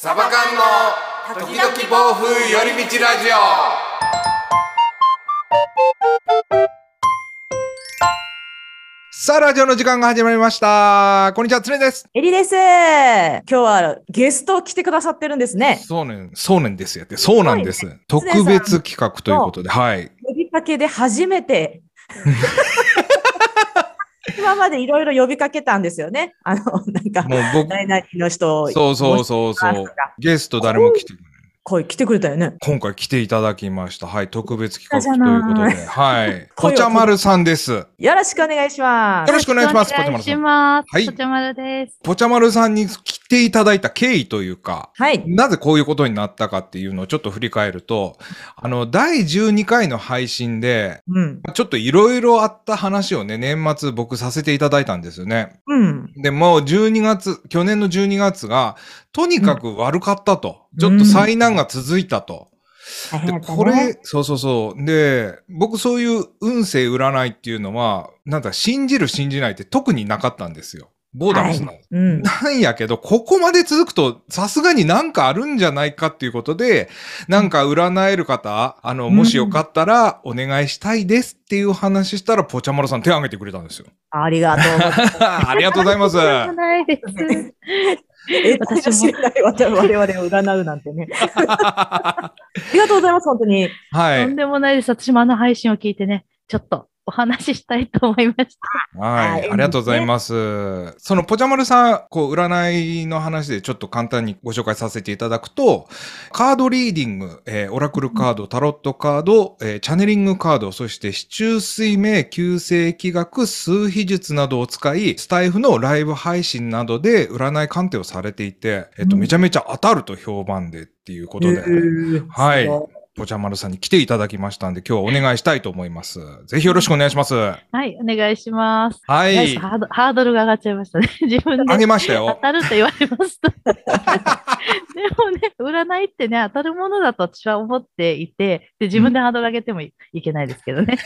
サバ缶の時々暴風寄り道ラジオさあ、ラジオの時間が始まりました。こんにちは、つねです。エリです。今日はゲスト来てくださってるんですね。そうねん、そうねんですよって。そうなんです。特別企画ということで、はい。呼びかけで初めて。今までいろいろ呼びかけたんですよね。あの、なんか、もう僕、何々の人をそうそうそうそう。ゲスト誰も来てくれない声来てくれたよね。今回来ていただきました。はい、特別企画ということで、はい。ぽちゃまるさんです。よよろしくお願いします。ろしくお願いします、ぽお願いしちゃまるさん。はいぽちゃまるです。ぽちゃまるさんに来ていただいた経緯というか、はい。なぜこういうことになったかっていうのをちょっと振り返ると、あの、第12回の配信で、うん。ちょっといろいろあった話をね、年末僕させていただいたんですよね。うん。で、もう12月、去年の12月が、とにかく悪かったと。ちょっと災難が続いたと。でこれ、そうそうそう。で、僕そういう運勢占いっていうのは、なんだ、信じる信じないって特になかったんですよ。ボーダレスなの。はいうん。なんやけど、ここまで続くと、さすがになんかあるんじゃないかっていうことで、なんか占える方、あの、もしよかったら、お願いしたいですっていう話したら、ぽちゃまるさん手を挙げてくれたんですよ。ありがとうございます。ありがとうございます。ないです。え、私も知らない我々を占うなんてね。ありがとうございます、本当に。はい。とんでもないです。私もあの配信を聞いてね、ちょっとお話ししたいと思いました。はい。はいありがとうございます。そのぽちゃまるさん、こう、占いの話でちょっと簡単にご紹介させていただくと、カードリーディング、えーオラクルカード、タロットカード、えーチャネリングカード、そして、市中水明、旧世気学、数秘術などを使い、スタイフのライブ配信などで占い鑑定をされていて、えっと、うんめちゃめちゃ当たると評判でっていうことで、へーはいぽちゃまるさんに来ていただきましたんで、今日はお願いしたいと思います。ぜひよろしくお願いします。ははい、お願いします。い。ハードハードルが上がっちゃいましたね。自分であげました当よ。たると言われますと。でもね、占いってね、当たるものだと私は思っていて、で自分でハードル上げてもいいけないですけどね。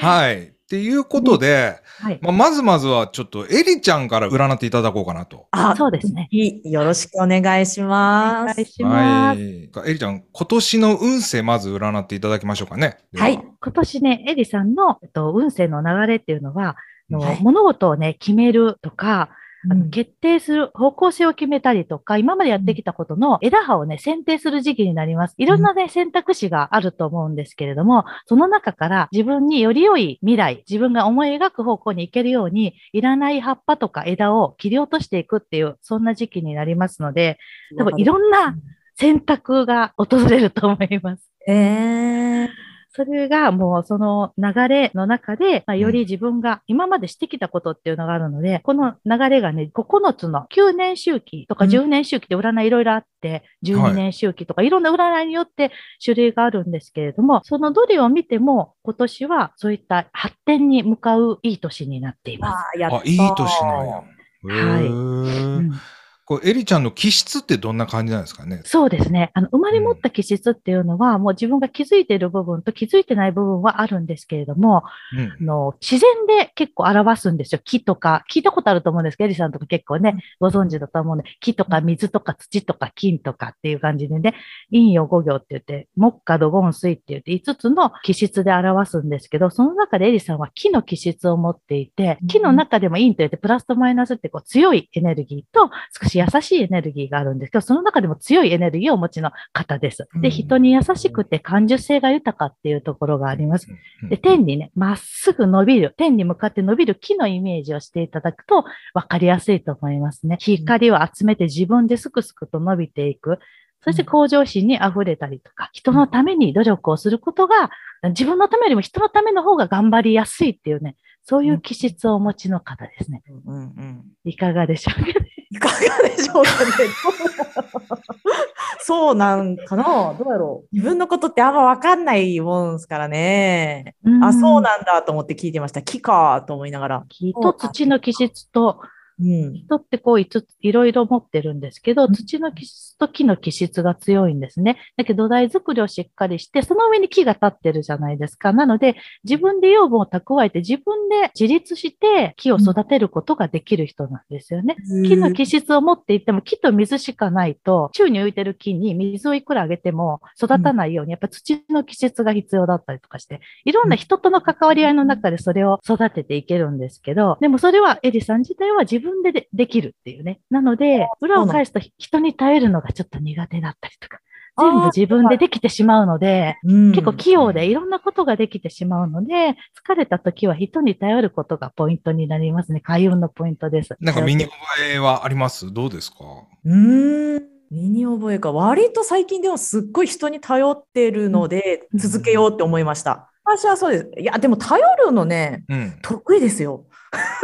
はい。っていうことで、はい。まあ、まずまずはちょっとエリちゃんから占っていただこうかなと。あ、そうですね。よろしくお願いしおます。願いします。はい。エリちゃん、今年の運勢まず占っていただきましょうかね。ではい。今年ね、エリさんの、えっと、運勢の流れっていうのは、あのはい物事をね、決めるとか、あのうん。決定する方向性を決めたりとか、今までやってきたことの枝葉をね、選定する時期になります。いろんなね、選択肢があると思うんですけれども、その中から自分により良い未来、自分が思い描く方向に行けるように、いらない葉っぱとか枝を切り落としていくっていう、そんな時期になりますので、多分いろんな選択が訪れると思います。えー、それがもうその流れの中で、まあ、より自分が今までしてきたことっていうのがあるので、この流れがね、9つの9年周期とかうん。10年周期って占いいろいろあって、12年周期とかい。ろんな占いによって種類があるんですけれども、そのどれを見ても今年はそういった発展に向かういい年になっています。あーやったあ、いい年なんや。はい。うんこれエリちゃんの気質ってどんな感じなんですかね？そうですね。あの、生まれ持った気質っていうのは、もう自分が気づいている部分と気づいてない部分はあるんですけれども、うんあ。の、自然で結構表すんですよ。木とか、聞いたことあると思うんですけど、エリさんとか結構ね、ご存知だと思うんで、木とか水とか土とか金とかっていう感じでね、陰陽五行って言って、木下土金水って言って5つの気質で表すんですけど、その中でエリさんは木の気質を持っていて、木の中でも陰と言ってプラスとマイナスってこう強いエネルギーと少し優しいエネルギーがあるんですけど、その中でも強いエネルギーをお持ちの方です。で、うん人に優しくて感受性が豊かっていうところがあります。うんで、天にね、まっすぐ伸びる、天に向かって伸びる木のイメージをしていただくと分かりやすいと思いますね。光を集めて自分ですくすくと伸びていく。そして向上心に溢れたりとか、人のために努力をすることが、自分のためよりも人のための方が頑張りやすいっていうね、そういう気質をお持ちの方ですね。うんうん。いかがでしょうかね。いかがでしょうかね。そうなんかなどうやろう自分のことってあんまわかんないもんですからね。あ、そうなんだと思って聞いてました。木かと思いながら。木と土の気質と、うん。人ってこういついろいろ持ってるんですけど、うん土の気質と木の気質が強いんですね。だけど土台作りをしっかりして、その上に木が立ってるじゃないですか。なので、自分で養分を蓄えて、自分で自立して木を育てることができる人なんですよね。木の気質を持っていても、木と水しかないと、宙に浮いてる木に水をいくらあげても育たないように、やっぱ土の気質が必要だったりとかして、いろんな人との関わり合いの中でそれを育てていけるんですけど、でもそれはエリさん自体は自分ででできるっていうね。なので、裏を返すと人に頼るのがちょっと苦手だったりとか、全部自分でできてしまうので、うん結構器用でいろんなことができてしまうので、疲れた時は人に頼ることがポイントになりますね。開運のポイントです。なんか身に覚えはあります？どうですか？うーん。身に覚えか。割と最近でもすっごい人に頼ってるので、うん続けようって思いました。私はそうです。いや、でも頼るのね、うん。得意ですよ。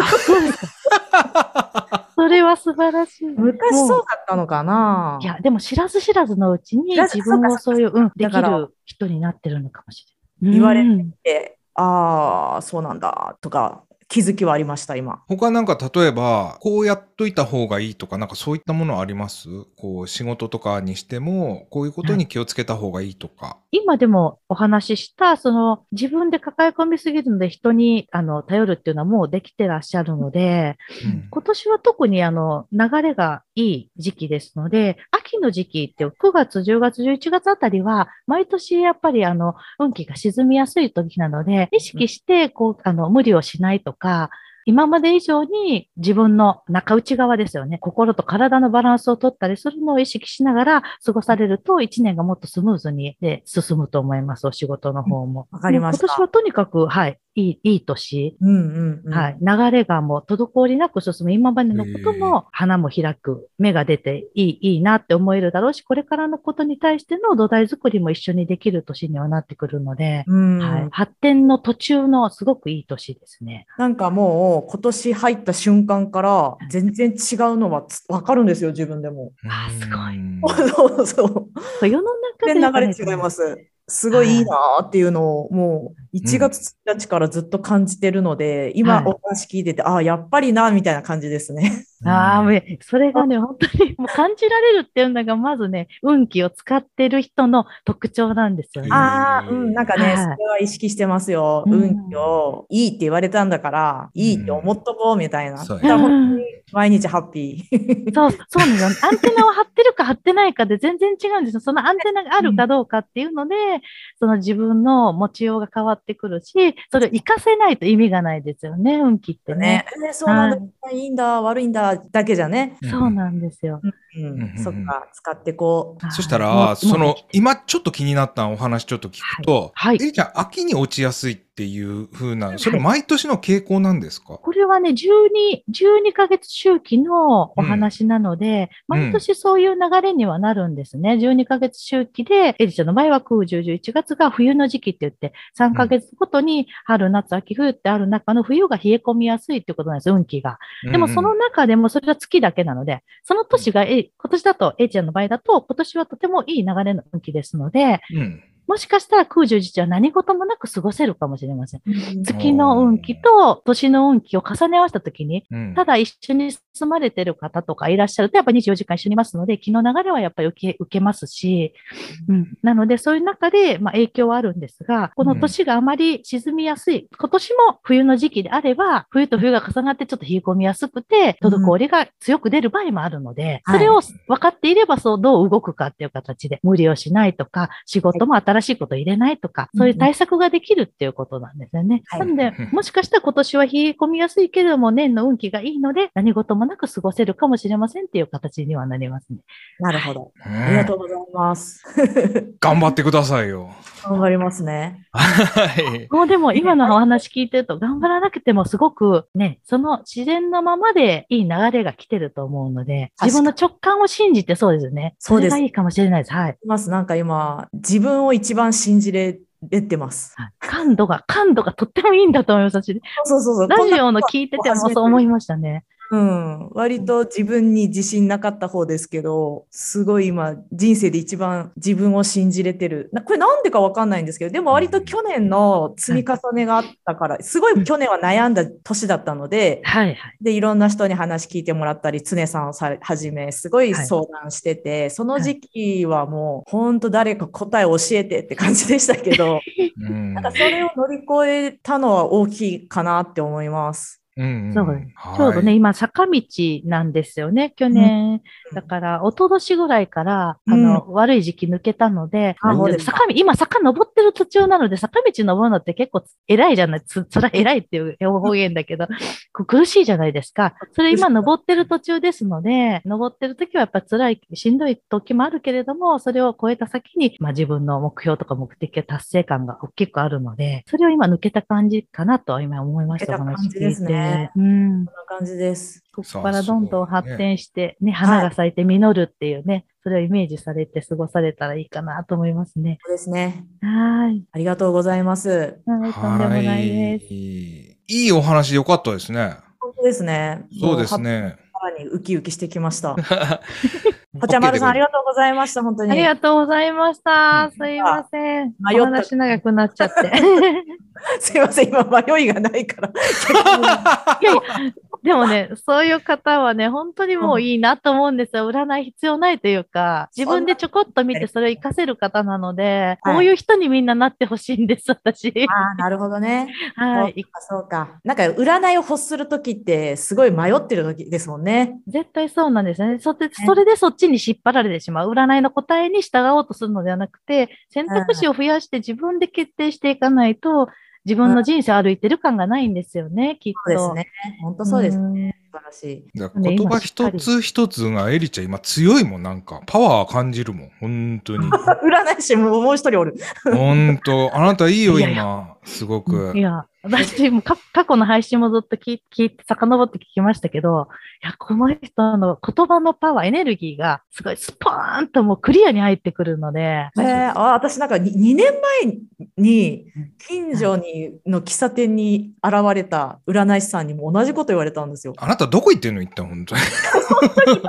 それは素晴らしい。昔もそうだったのかな。いや、でも知らず知らずのうちに自分をそういう、うん、できる人になってるのかもしれない。言われうんて、ああ、そうなんだ、とか、気づきはありました、今。他なんか例えば、こうやっといた方がいいとか、なんかそういったものあります？こう仕事とかにしても、こういうことに気をつけた方がいいとか。今でもお話しした、その自分で抱え込みすぎるので人にあの頼るっていうのはもうできてらっしゃるので、うん。今年は特にあの流れがいい時期ですので、秋の時期って9月、10月、11月あたりは、毎年やっぱりあの運気が沈みやすい時なので、意識してこうあの無理をしないとか、今まで以上に自分の中内側ですよね。心と体のバランスを取ったりするのを意識しながら過ごされると一年がもっとスムーズにで進むと思います。お仕事の方も。わかりました今年はとにかく、はい、いい、いい年。うんうんうん。はい。流れがもう滞りなく進む。今までのことも花も開く。芽が出ていい、いいなって思えるだろうし、これからのことに対しての土台作りも一緒にできる年にはなってくるので、うんはい。発展の途中のすごくいい年ですね。なんかもう今年入った瞬間から全然違うのはつわかるんですよ、自分でも。あすごいうん そうそう。世の中で流れ違います。すごいいいなーっていうのをもう1月1日からずっと感じてるので、今はいお話聞いてて、ああ、やっぱりな、みたいな感じですね。ああ、もうそれがね、本当にもう感じられるっていうのが、まずね、運気を使ってる人の特徴なんですよね。ああ、うん、なんかね、はいそれは意識してますよ。うん運気をいいって言われたんだから、いいって思っとこうみたいな。そうやだから本当に毎日ハッピー。そう、そうなんですよ。アンテナを張ってるか張ってないかで全然違うんですよ。そのアンテナがあるかどうかっていうので、その自分の持ちようが変わってくるし、それを活かせないと意味がないですよね、運気ってね。ね。、えーそうなんだ、い。いんだ、悪いんだだけじゃね。そうなんですよ。うん、うん。そっか、使ってこう。そしたもら、うその今ちょっと気になったお話ちょっと聞くと、はい。えりちゃん、秋に落ちやすいっていう風な、それ毎年の傾向なんですか、これはね、12、12ヶ月周期のお話なので、うん。毎年そういう流れにはなるんですね。12ヶ月周期で、エリちゃんの場合は9、10、11月が冬の時期って言って、3ヶ月ごとに春、夏、秋、冬ってある中の冬が冷え込みやすいってことなんですよ、運気が。でもその中でもそれは月だけなので、その年が、え今年だと、エイちゃんの場合だと、今年はとてもいい流れの運気ですので、うん、うんもしかしたら空十字は何事もなく過ごせるかもしれません。月の運気と年の運気を重ね合わせたときに、うん。ただ一緒に住まれてる方とかいらっしゃると、やっぱ24時間一緒にいますので、気の流れはやっぱり受け受けますし、うん、なのでそういう中で、まあ、影響はあるんですが、この年があまり沈みやすい、今年も冬の時期であれば、冬と冬が重なってちょっと冷え込みやすくて、滞りが強く出る場合もあるので、はい。それを分かっていれば、そうどう動くかっていう形で、無理をしないとか、仕事も新しいことを入れないとか、そういう対策ができるっていうことなんですよね。はいなので、もしかしたら今年は冷え込みやすいけれども、年の運気がいいので、何事もなく過ごせるかもしれませんっていう形にはなりますね。なるほど。うんありがとうございます。頑張ってくださいよ。頑張りますね。はい。もうでも今のお話聞いてると、頑張らなくてもすごくね、その自然のままでいい流れが来てると思うので、自分の直感を信じてそうですね。そうですれがいいかもしれないです。はい。ます。なんか今、自分を一番信じれてます。はい感度が、感度がとってもいいんだと思います。私そうそうそう。ラジオの聞いててもそう思いましたね。うん、割と自分に自信なかった方ですけど、すごい今、人生で一番自分を信じれてる。なこれなんでかわかんないんですけど、でも割と去年の積み重ねがあったから、すごい去年は悩んだ年だったので、はいはい。で、いろんな人に話聞いてもらったり、常さんをさはじめ、すごい相談してて、その時期はもう、本当誰か答え教えてって感じでしたけど、う んなんかそれを乗り越えたのは大きいかなって思います。うんんそうはいちょうどね、今、坂道なんですよね。去年、うんだから、一昨年ぐらいから、あの、悪い時期抜けたので、坂道、今、坂登ってる途中なので、坂道登るのって結構偉いじゃない、つ、つら、偉いっていう方言だけど、苦しいじゃないですか。それ今、登ってる途中ですので、登ってる時はやっぱ辛い、しんどい時もあるけれども、それを超えた先に、まあ自分の目標とか目的や達成感が大きくあるので、それを今抜けた感じかなとは今思いました。お話聞いて。ねうん。こんな感じです。ここからどんどん発展して、ね、花が咲いて実るっていうね、それをイメージされて過ごされたらいいかなと思いますね。そうですね。はーい。ありがとうございます。はい、とんでもないです。いいい話でよかったですね。本当ですね。そうです。ね。にウキウキしてきました。ぽちゃまるさん、ありがとうございました。本当に。ありがとうございました。うんすいません。迷ったお話長くなっちゃって。すいません、今迷いがないから。いやいや、でもね、そういう方はね、本当にもういいなと思うんですよ。占い必要ないというか、自分でちょこっと見てそれを活かせる方なので、はいこういう人にみんななってほしいんです、私。ああ、なるほどね。はい。そうか、そうか。なんか、占いを欲するときって、すごい迷ってるときですもんね。絶対そうなんですね。そでそれでそっちに引っ張られてしまう。占いの答えに従おうとするのではなくて、選択肢を増やして自分で決定していかないと、自分の人生歩いてる感がないんですよね、きっと。そうですね。本当そうです。ん素晴らしい。言葉一つ一つがエリちゃん今強いもん、なんか。パワー感じるもん。本当に。占い師ももう一人おる。本当 あなたいいよ、いやいや今。すごくい。や、私もか過去の配信もずっと聞い聞いて、遡って聞きましたけど、いや、この人の言葉のパワー、エネルギーが、すごいスポーンともうクリアに入ってくるので、えー、あ私なんか 2, 2年前に近所にの喫茶店に現れた占い師さんにも同じこと言われたんですよ。あなたどこ行ってんの一旦、本当に。多分迷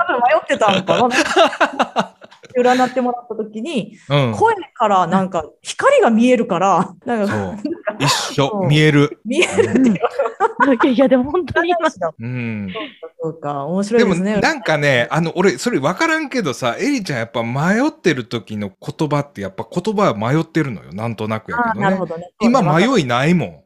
ってたのかな。占ってもらった時に、うん。声からなんか光が見えるから、なんかそう。一緒見える。見えるっていう。いやいや、でも本当に今、うん。そうか、面白いでも、ですね。なんかね、あの、俺、それ分からんけどさ、エリちゃんやっぱ迷ってる時の言葉って、やっぱ言葉は迷ってるのよ。なんとなくやけどね。なるほどね。今迷いないもん。うん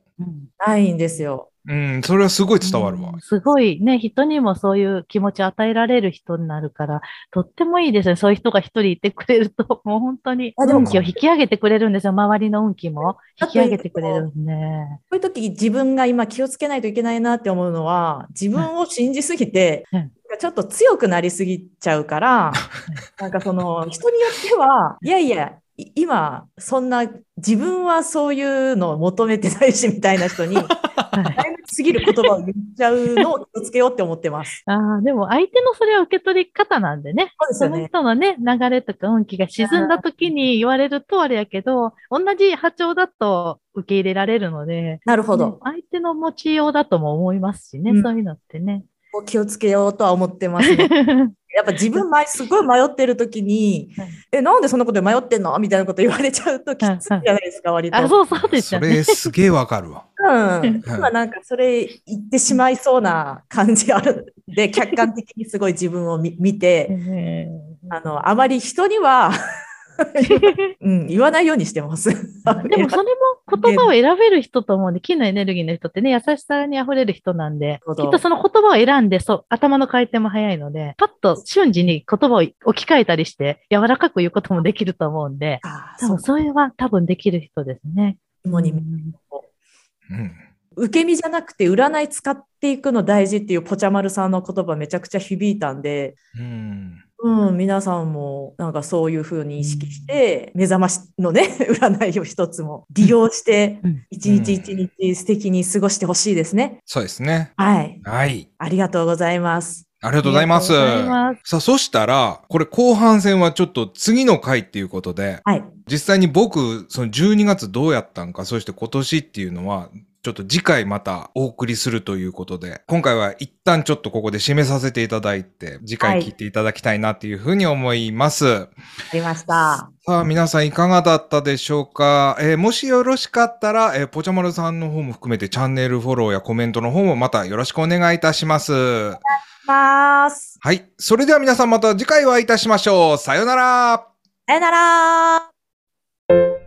ないんですよ。うん、それはすごい伝わるわうん。すごいね、人にもそういう気持ちを与えられる人になるから、とってもいいですね。そういう人が一人いてくれると、もう本当に運気を引き上げてくれるんですよ。周りの運気も引き上げてくれるんで。こういう時自分が今気をつけないといけないなって思うのは、自分を信じすぎて、うんちょっと強くなりすぎちゃうから、なんかその人によっては、いやいや、い今、そんな自分はそういうのを求めてないしみたいな人に、はい前向きすぎる言葉を言っちゃうのを気をつけようって思ってます。ああ、でも相手のそれは受け取り方なんでね。そのそうですよね。人のね、流れとか運気が沈んだ時に言われるとあれやけど、同じ波長だと受け入れられるので、なるほどね。相手の持ちようだとも思いますしね、うんそういうのってね。気をつけようとは思ってますね。やっぱ自分前すごい迷ってる時にはい、え、なんでそんなことで迷ってんの？みたいなこと言われちゃうときついじゃないですか、割と。あ、そうそうですね。れすげえわかるわ。うん、今なんかそれ言ってしまいそうな感じあるんで、客観的にすごい自分を見見て、えあの、あまり人には、うん、言わないようにしてます。ーでも それも言葉を選べる人と思うんで、金のエネルギーの人ってね、優しさに溢れる人なんで、きっとその言葉を選んで、そう、頭の回転も早いので、パッと瞬時に言葉を置き換えたりして、柔らかく言うこともできると思うんで、多分それは多分できる人ですね。主に。受け身じゃなくて占い使っていくの大事っていうポチャマルさんの言葉めちゃくちゃ響いたんで、うん。うん、皆さんもなんかそういうふうに意識して、目覚ましのね、占いを一つも利用してうん、一日一日素敵に過ごしてほしいですね。そうですね。はい。はい。ありがとうございます。ありがとうございます。ますさあ、そしたら、これ後半戦はちょっと次の回っていうことで、はい。実際に僕、その12月どうやったんか、そして今年っていうのは、ちょっと次回またお送りするということで、今回は一旦ちょっとここで締めさせていただいて、次回聞いていただきたいなっていうふうに思います。ありました。さあ、皆さんいかがだったでしょうか、えーもしよろしかったら、えーぽちゃまるさんの方も含めてチャンネルフォローやコメントの方もまたよろしくお願いいたします。ます。はい。それでは皆さんまた次回お会いいたしましょう。さようなら。さよなら。